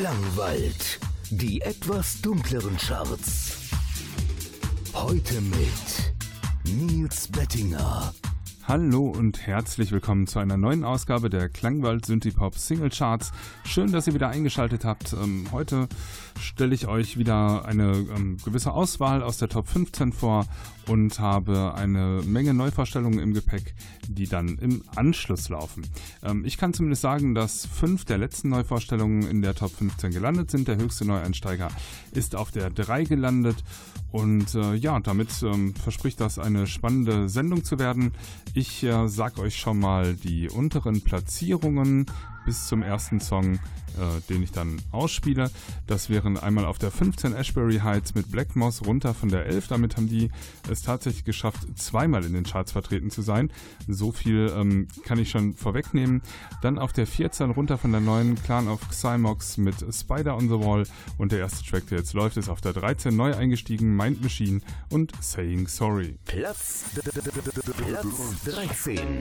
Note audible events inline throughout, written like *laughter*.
Klangwald. Die etwas dunkleren Charts. Heute mit Nils Bettinger. Hallo und herzlich willkommen zu einer neuen Ausgabe der Klangwald Synthipop Single Charts. Schön, dass ihr wieder eingeschaltet habt. Ähm, heute stelle ich euch wieder eine ähm, gewisse Auswahl aus der Top 15 vor und habe eine Menge Neuvorstellungen im Gepäck, die dann im Anschluss laufen. Ähm, ich kann zumindest sagen, dass fünf der letzten Neuvorstellungen in der Top 15 gelandet sind. Der höchste Neueinsteiger ist auf der 3 gelandet und äh, ja, damit ähm, verspricht das eine spannende Sendung zu werden. Ich äh, sag euch schon mal die unteren Platzierungen bis zum ersten Song, äh, den ich dann ausspiele. Das wären einmal auf der 15 Ashbury Heights mit Black Moss runter von der 11. Damit haben die es tatsächlich geschafft, zweimal in den Charts vertreten zu sein. So viel ähm, kann ich schon vorwegnehmen. Dann auf der 14 runter von der 9 Clan of Xymox mit Spider on the Wall. Und der erste Track, der jetzt läuft, ist auf der 13 neu eingestiegen Mind Machine und Saying Sorry. Platz, Platz 13.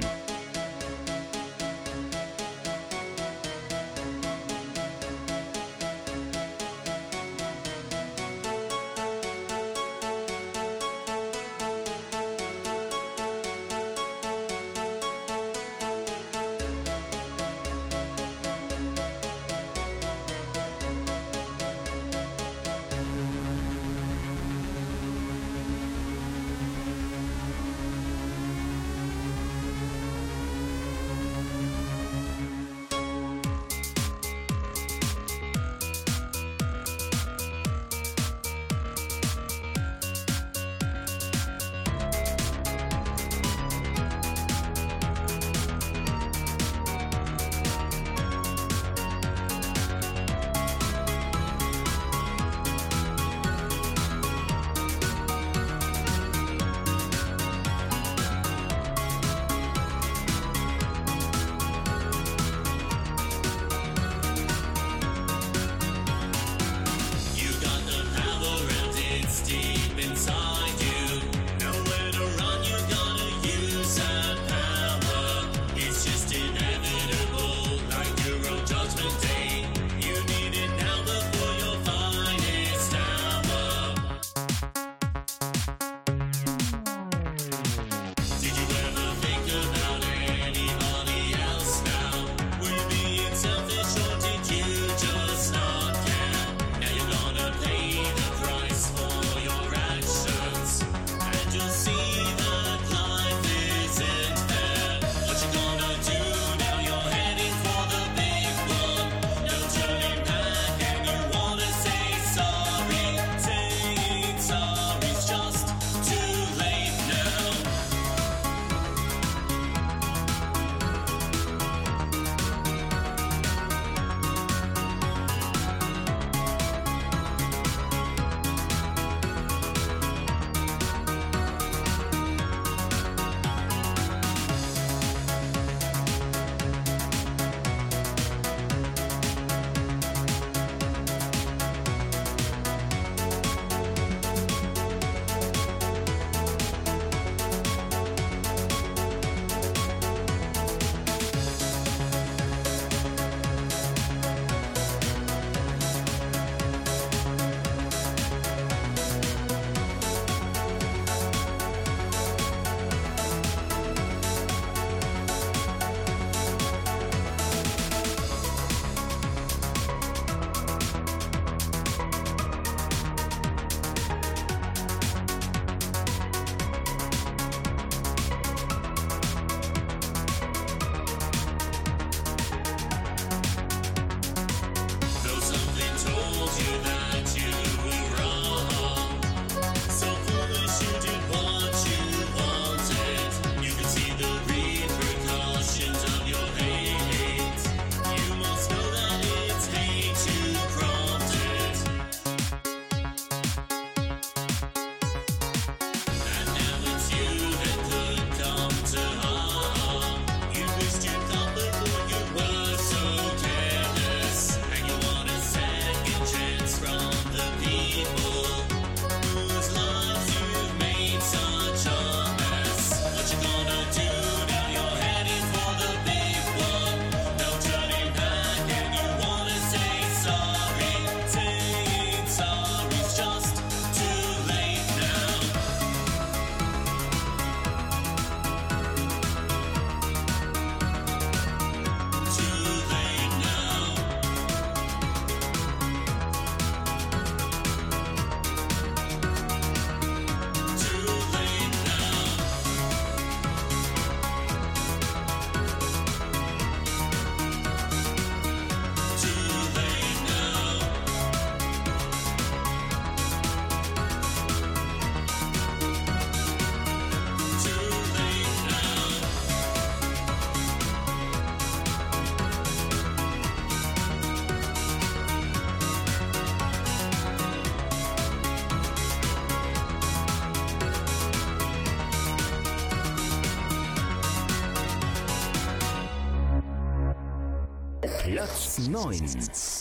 9.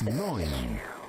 9.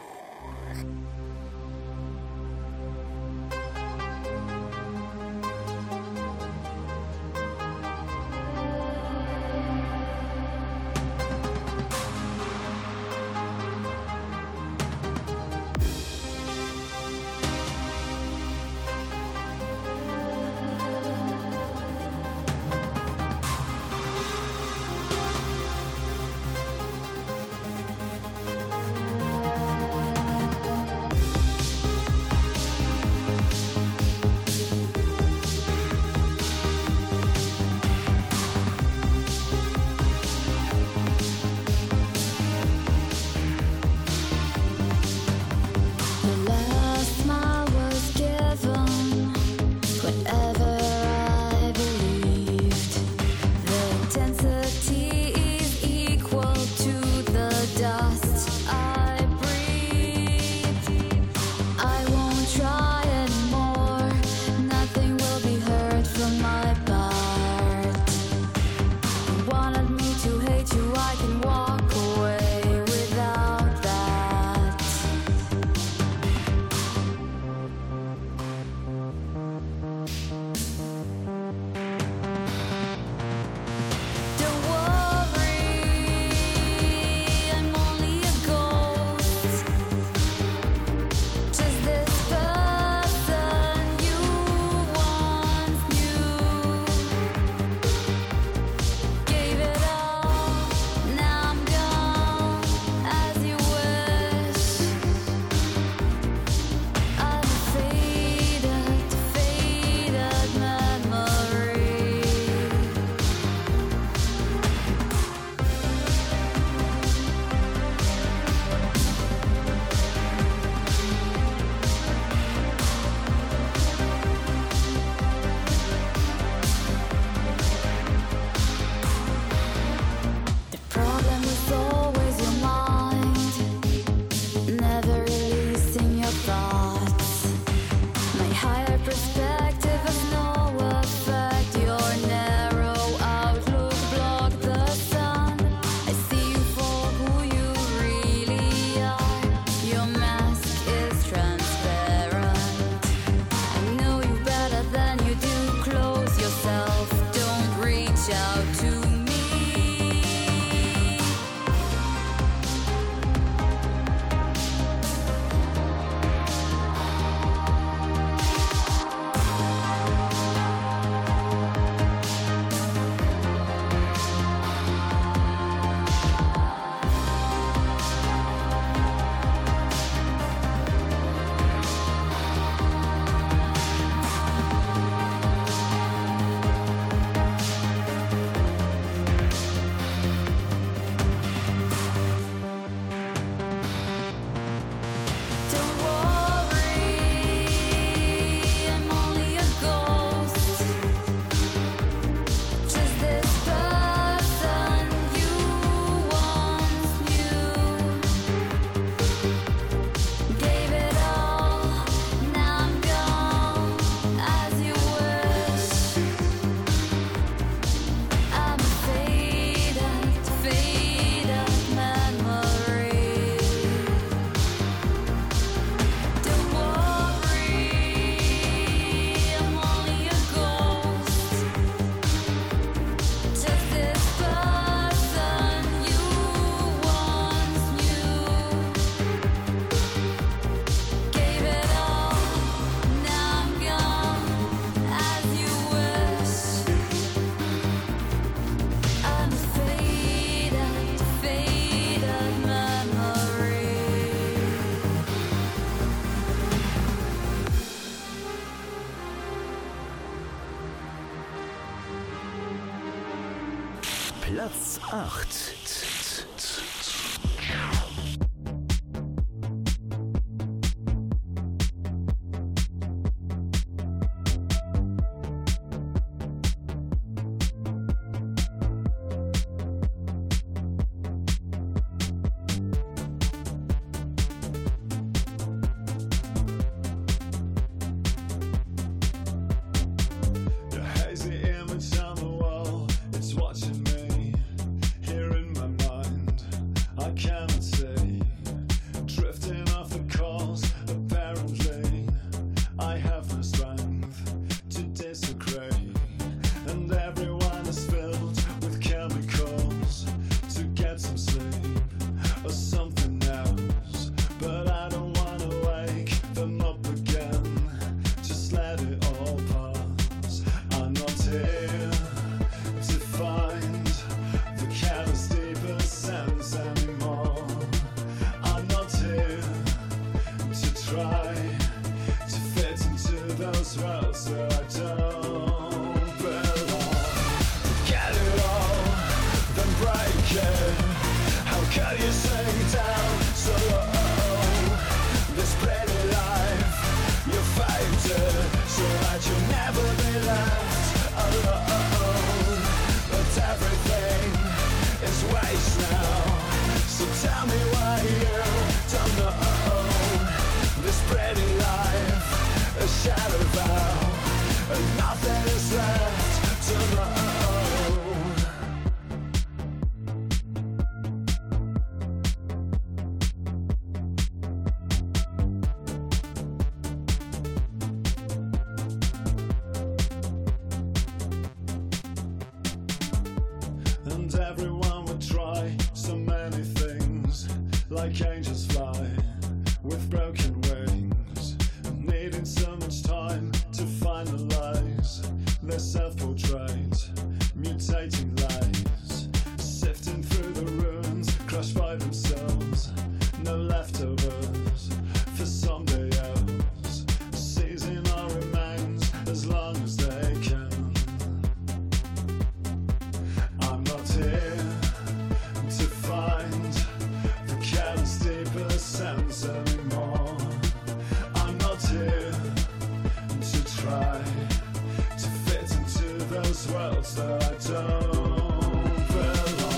worlds that don't belong.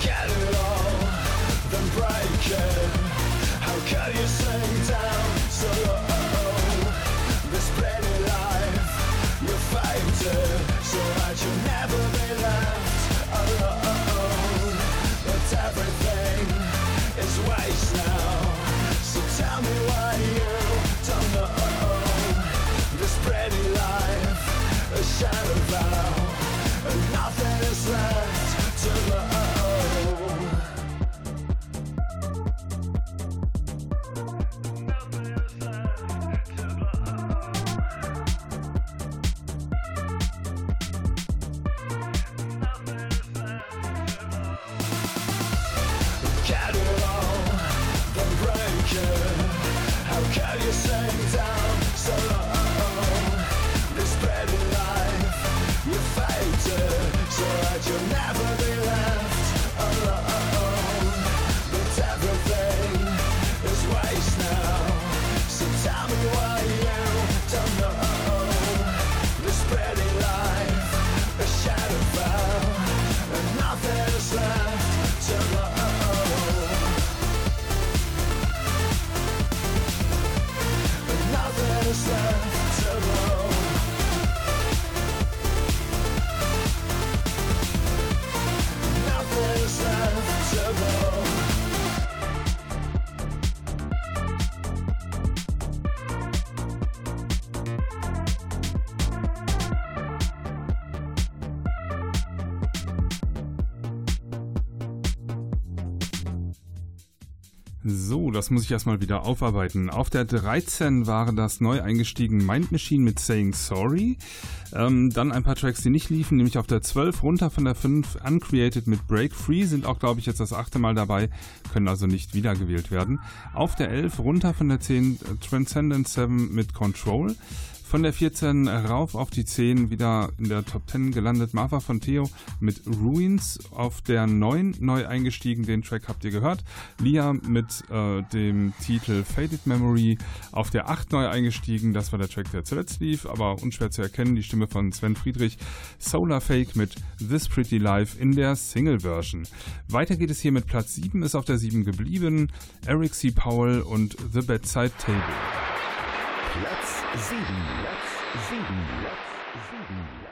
Get it all, then break it. How you down so low? This pretty life, you so that you never be left alone. But everything is waste now, so tell me why you don't know. This pretty life, a shadow. Das muss ich erstmal wieder aufarbeiten. Auf der 13 waren das neu eingestiegen Mind Machine mit Saying Sorry. Ähm, dann ein paar Tracks, die nicht liefen, nämlich auf der 12 runter von der 5 Uncreated mit Break Free sind auch, glaube ich, jetzt das achte Mal dabei, können also nicht wiedergewählt werden. Auf der 11 runter von der 10 äh, Transcendent 7 mit Control. Von der 14 rauf auf die 10 wieder in der Top 10 gelandet. Martha von Theo mit Ruins. Auf der 9 neu eingestiegen, den Track habt ihr gehört. Lia mit äh, dem Titel Faded Memory. Auf der 8 neu eingestiegen, das war der Track, der zuletzt lief, aber unschwer zu erkennen, die Stimme von Sven Friedrich. Solar Fake mit This Pretty Life in der Single-Version. Weiter geht es hier mit Platz 7, ist auf der 7 geblieben. Eric C. Powell und The Bedside Table. Platz 7. Platz 7. Platz 7.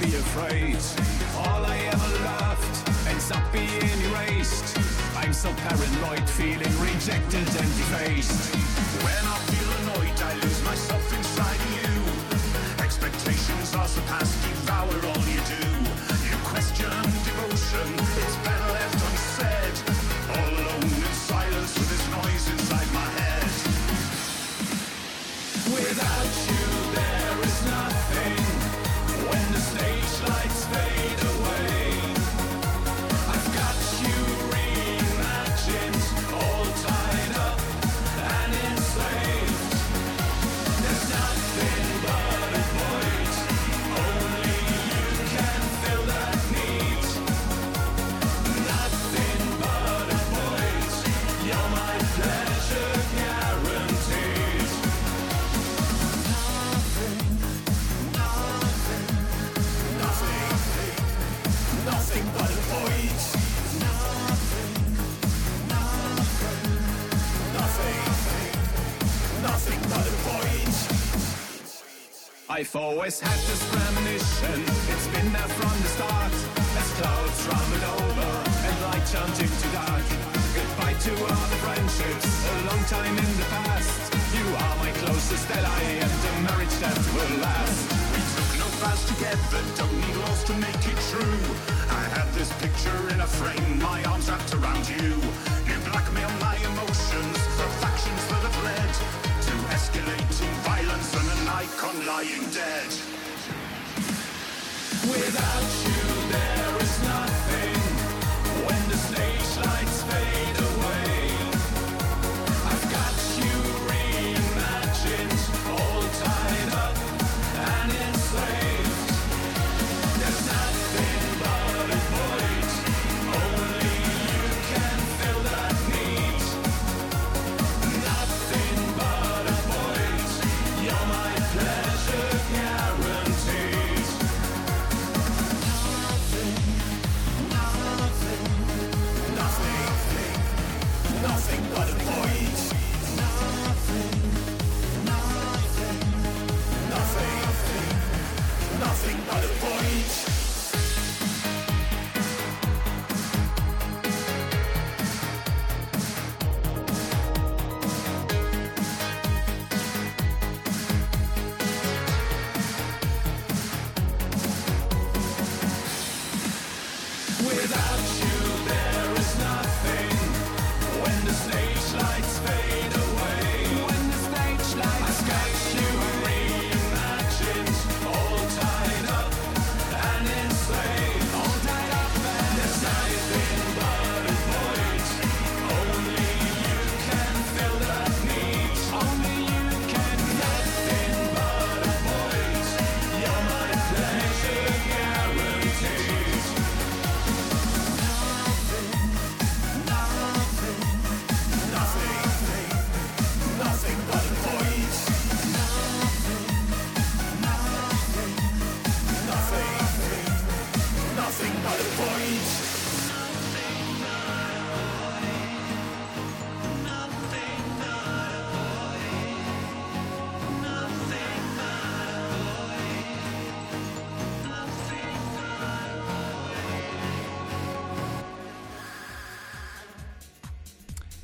Be afraid. All I ever loved ends up being erased. I'm so paranoid, feeling rejected and defaced. When I feel annoyed, I lose myself inside you. Expectations are surpassed, devour all you do. You question devotion, I've always had this premonition, it's been there from the start. As clouds rumbled over and light turned into dark. Goodbye to all the friendships, a long time in the past. You are my closest ally and a marriage that will last. We took no vows together, don't need laws to make it true. I have this picture in a frame, my arms wrapped around you. You blackmail my escalating violence and an icon lying dead. Without you, there is nothing. When the stage lights fade away,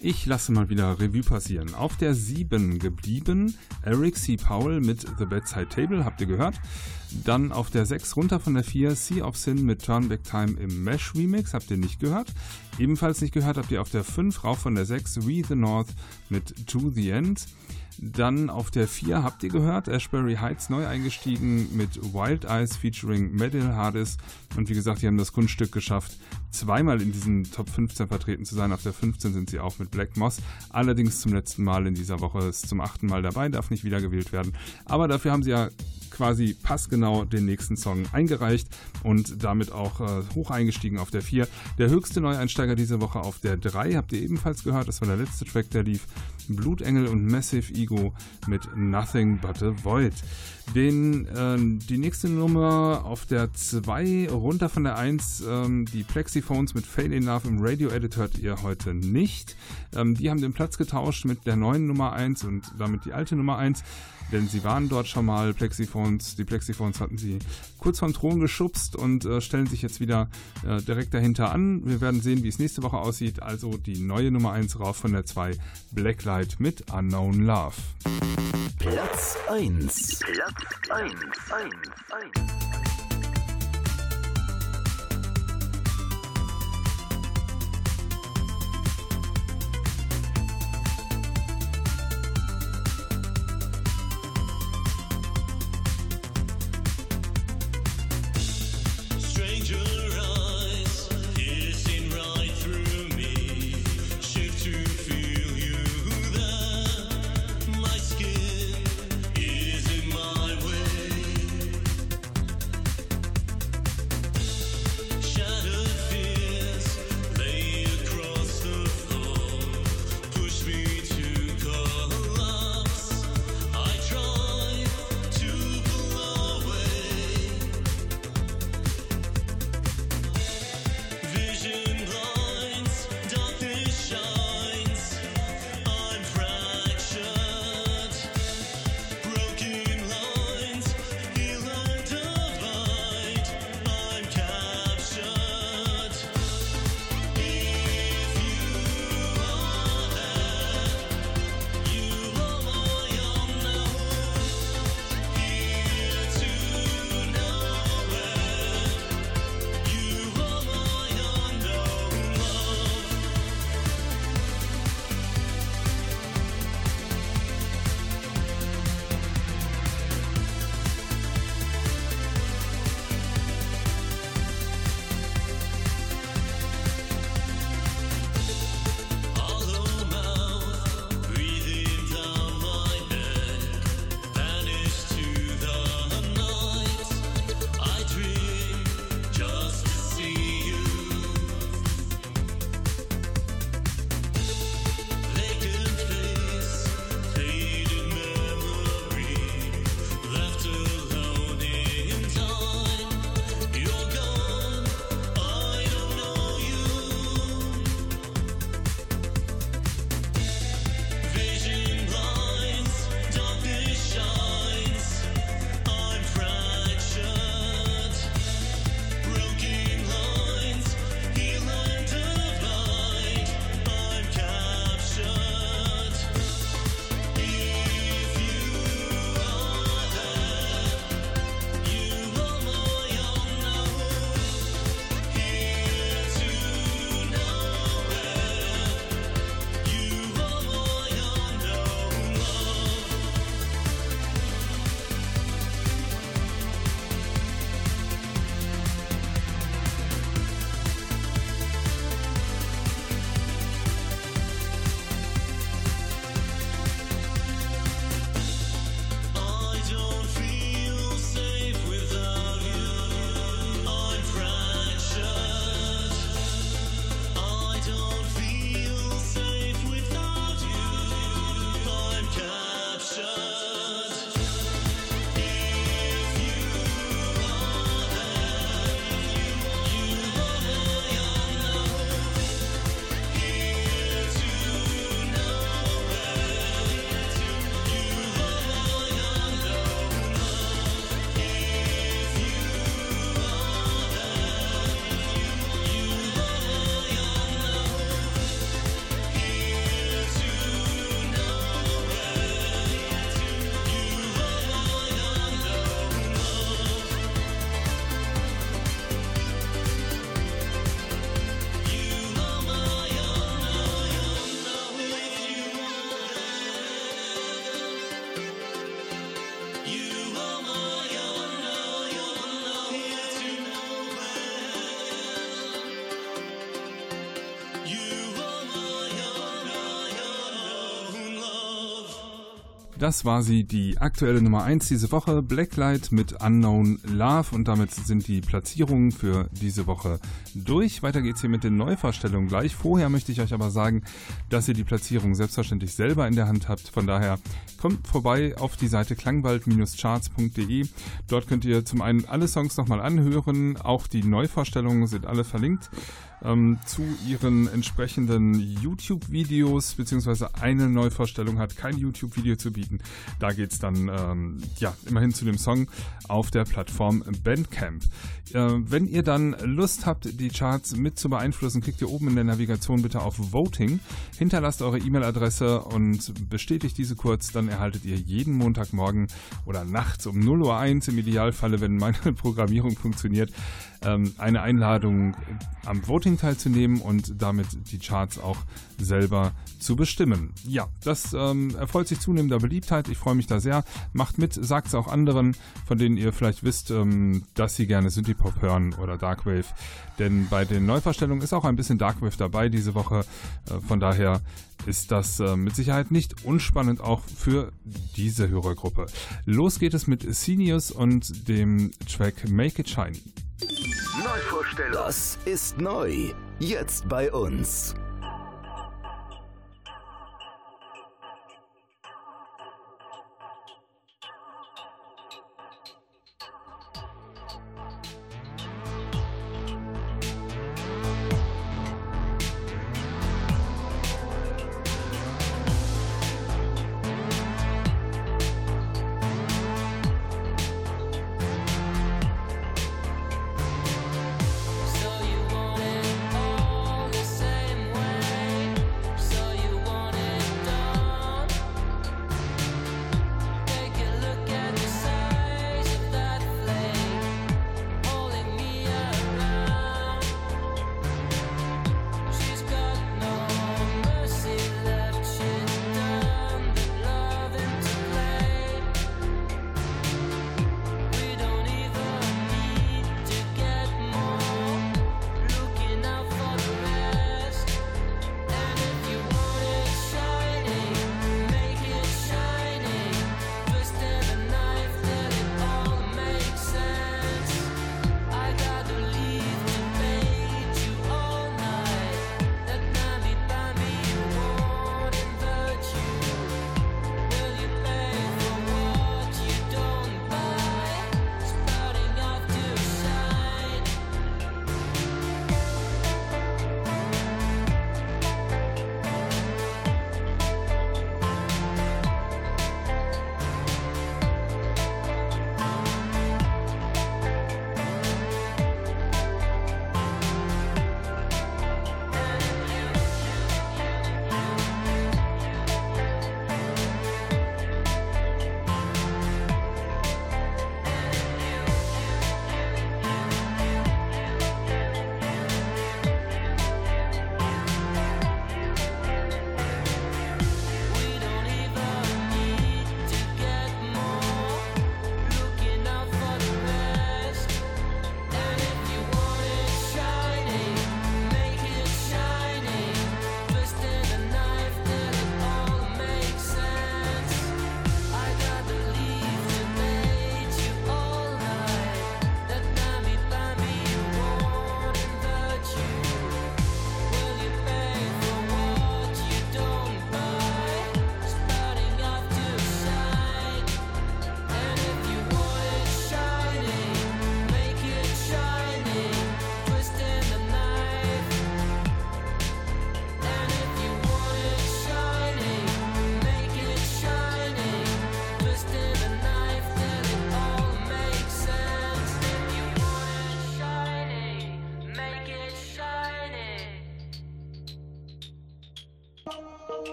Ich lasse mal wieder Revue passieren. Auf der 7 geblieben, Eric C. Powell mit The Bedside Table, habt ihr gehört. Dann auf der 6 runter von der 4 Sea of Sin mit Turn Back Time im Mesh Remix. Habt ihr nicht gehört? Ebenfalls nicht gehört habt ihr auf der 5 rauf von der 6 We the North mit To the End. Dann auf der 4 habt ihr gehört, Ashbury Heights neu eingestiegen mit Wild Eyes featuring Medill Hardis. Und wie gesagt, die haben das Kunststück geschafft, zweimal in diesen Top 15 vertreten zu sein. Auf der 15 sind sie auch mit Black Moss. Allerdings zum letzten Mal in dieser Woche ist zum achten Mal dabei, darf nicht wiedergewählt werden. Aber dafür haben sie ja quasi passgenau den nächsten Song eingereicht und damit auch äh, hoch eingestiegen auf der 4. Der höchste Neueinsteiger diese Woche auf der 3 habt ihr ebenfalls gehört. Das war der letzte Track, der lief. Blutengel und Massive Ego mit Nothing But a Void. Den, äh, die nächste Nummer auf der 2, runter von der 1, ähm, die Plexiphones mit Fail in Love im Radio Edit hört ihr heute nicht. Ähm, die haben den Platz getauscht mit der neuen Nummer 1 und damit die alte Nummer 1 denn sie waren dort schon mal Plexiphones. Die Plexiphones hatten sie kurz vom Thron geschubst und äh, stellen sich jetzt wieder äh, direkt dahinter an. Wir werden sehen, wie es nächste Woche aussieht. Also die neue Nummer 1 rauf von der 2 Blacklight mit Unknown Love. Platz 1. Platz 1. 1. 1. Das war sie, die aktuelle Nummer 1 diese Woche, Blacklight mit Unknown Love und damit sind die Platzierungen für diese Woche durch. Weiter geht's hier mit den Neuvorstellungen gleich. Vorher möchte ich euch aber sagen, dass ihr die Platzierung selbstverständlich selber in der Hand habt. Von daher kommt vorbei auf die Seite klangwald-charts.de. Dort könnt ihr zum einen alle Songs nochmal anhören, auch die Neuvorstellungen sind alle verlinkt ähm, zu ihren entsprechenden YouTube-Videos, beziehungsweise eine Neuvorstellung hat kein YouTube-Video zu bieten. Da geht es dann ähm, ja immerhin zu dem Song auf der Plattform Bandcamp. Äh, wenn ihr dann Lust habt, die Charts mit zu beeinflussen, klickt ihr oben in der Navigation bitte auf Voting, hinterlasst eure E-Mail-Adresse und bestätigt diese kurz, dann erhaltet ihr jeden Montagmorgen oder nachts um 0.01 Uhr im Idealfalle, wenn meine *laughs* Programmierung funktioniert, ähm, eine Einladung am Voting teilzunehmen und damit die Charts auch selber zu bestimmen. Ja, das ähm, erfreut sich zunehmender Beliebtheit. Ich freue mich da sehr. Macht mit, sagt es auch anderen, von denen ihr vielleicht wisst, ähm, dass sie gerne Synthie-Pop hören oder Darkwave. Denn bei den Neuverstellungen ist auch ein bisschen Darkwave dabei diese Woche. Äh, von daher ist das äh, mit Sicherheit nicht unspannend auch für diese Hörergruppe. Los geht es mit Seniors und dem Track Make It Shiny. Neuvorstellung. Das ist neu. Jetzt bei uns.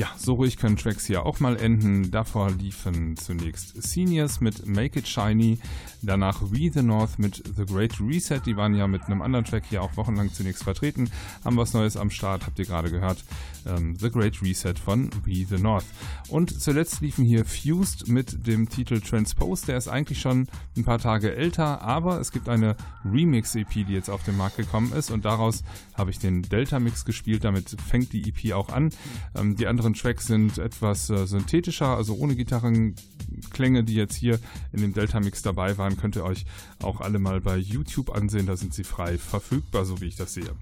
Ja, so ruhig können Tracks hier auch mal enden. Davor liefen zunächst Seniors mit Make It Shiny, danach We the North mit The Great Reset. Die waren ja mit einem anderen Track hier auch wochenlang zunächst vertreten. Haben was Neues am Start, habt ihr gerade gehört. Ähm, the Great Reset von We the North. Und zuletzt liefen hier Fused mit dem Titel Transpose. Der ist eigentlich schon ein paar Tage älter, aber es gibt eine Remix-EP, die jetzt auf den Markt gekommen ist und daraus habe ich den Delta-Mix gespielt. Damit fängt die EP auch an. Ähm, die anderen Tracks sind etwas äh, synthetischer, also ohne Gitarrenklänge, die jetzt hier in dem Delta-Mix dabei waren. Könnt ihr euch auch alle mal bei YouTube ansehen. Da sind sie frei verfügbar, so wie ich das sehe.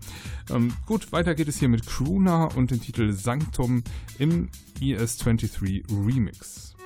Ähm, gut, weiter geht es hier mit Crooner und dem Titel Sanctum im ES23 Remix.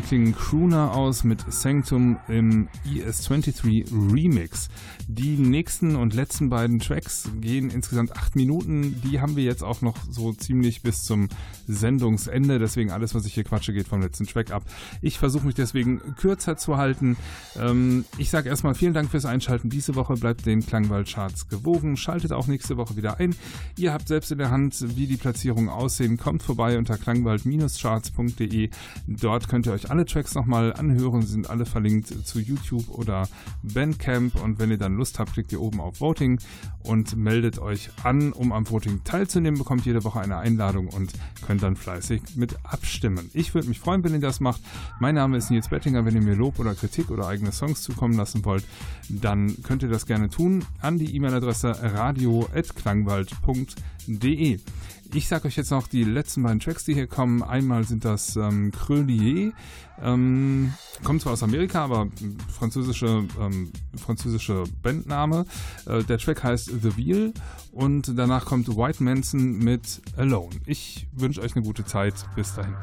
Hier klingen Crooner aus mit Sanctum im ES23 Remix. Die nächsten und letzten beiden Tracks gehen insgesamt acht Minuten. Die haben wir jetzt auch noch so ziemlich bis zum Sendungsende. Deswegen alles, was ich hier quatsche, geht vom letzten Track ab. Ich versuche mich deswegen kürzer zu halten. Ähm, ich sage erstmal vielen Dank fürs Einschalten. Diese Woche bleibt den Klangwald-Charts gewogen. Schaltet auch nächste Woche wieder ein. Ihr habt selbst in der Hand, wie die Platzierungen aussehen. Kommt vorbei unter klangwald-charts.de. Dort könnt ihr euch alle Tracks nochmal anhören. Sie sind alle verlinkt zu YouTube oder Bandcamp. Und wenn ihr dann Lust habt, klickt ihr oben auf Voting und meldet euch an, um am Voting teilzunehmen. Bekommt jede Woche eine Einladung und könnt dann fleißig mit abstimmen. Ich würde mich freuen, wenn ihr das macht. Mein Name ist Nils Bettinger. Wenn ihr mir Lob oder Kritik oder eigene Songs zukommen lassen wollt, dann könnt ihr das gerne tun an die E-Mail-Adresse radio.klangwald.de. Ich sage euch jetzt noch die letzten beiden Tracks, die hier kommen. Einmal sind das ähm, Crelier, ähm, kommt zwar aus Amerika, aber französische, ähm, französische Bandname. Äh, der Track heißt The Wheel und danach kommt White Manson mit Alone. Ich wünsche euch eine gute Zeit. Bis dahin.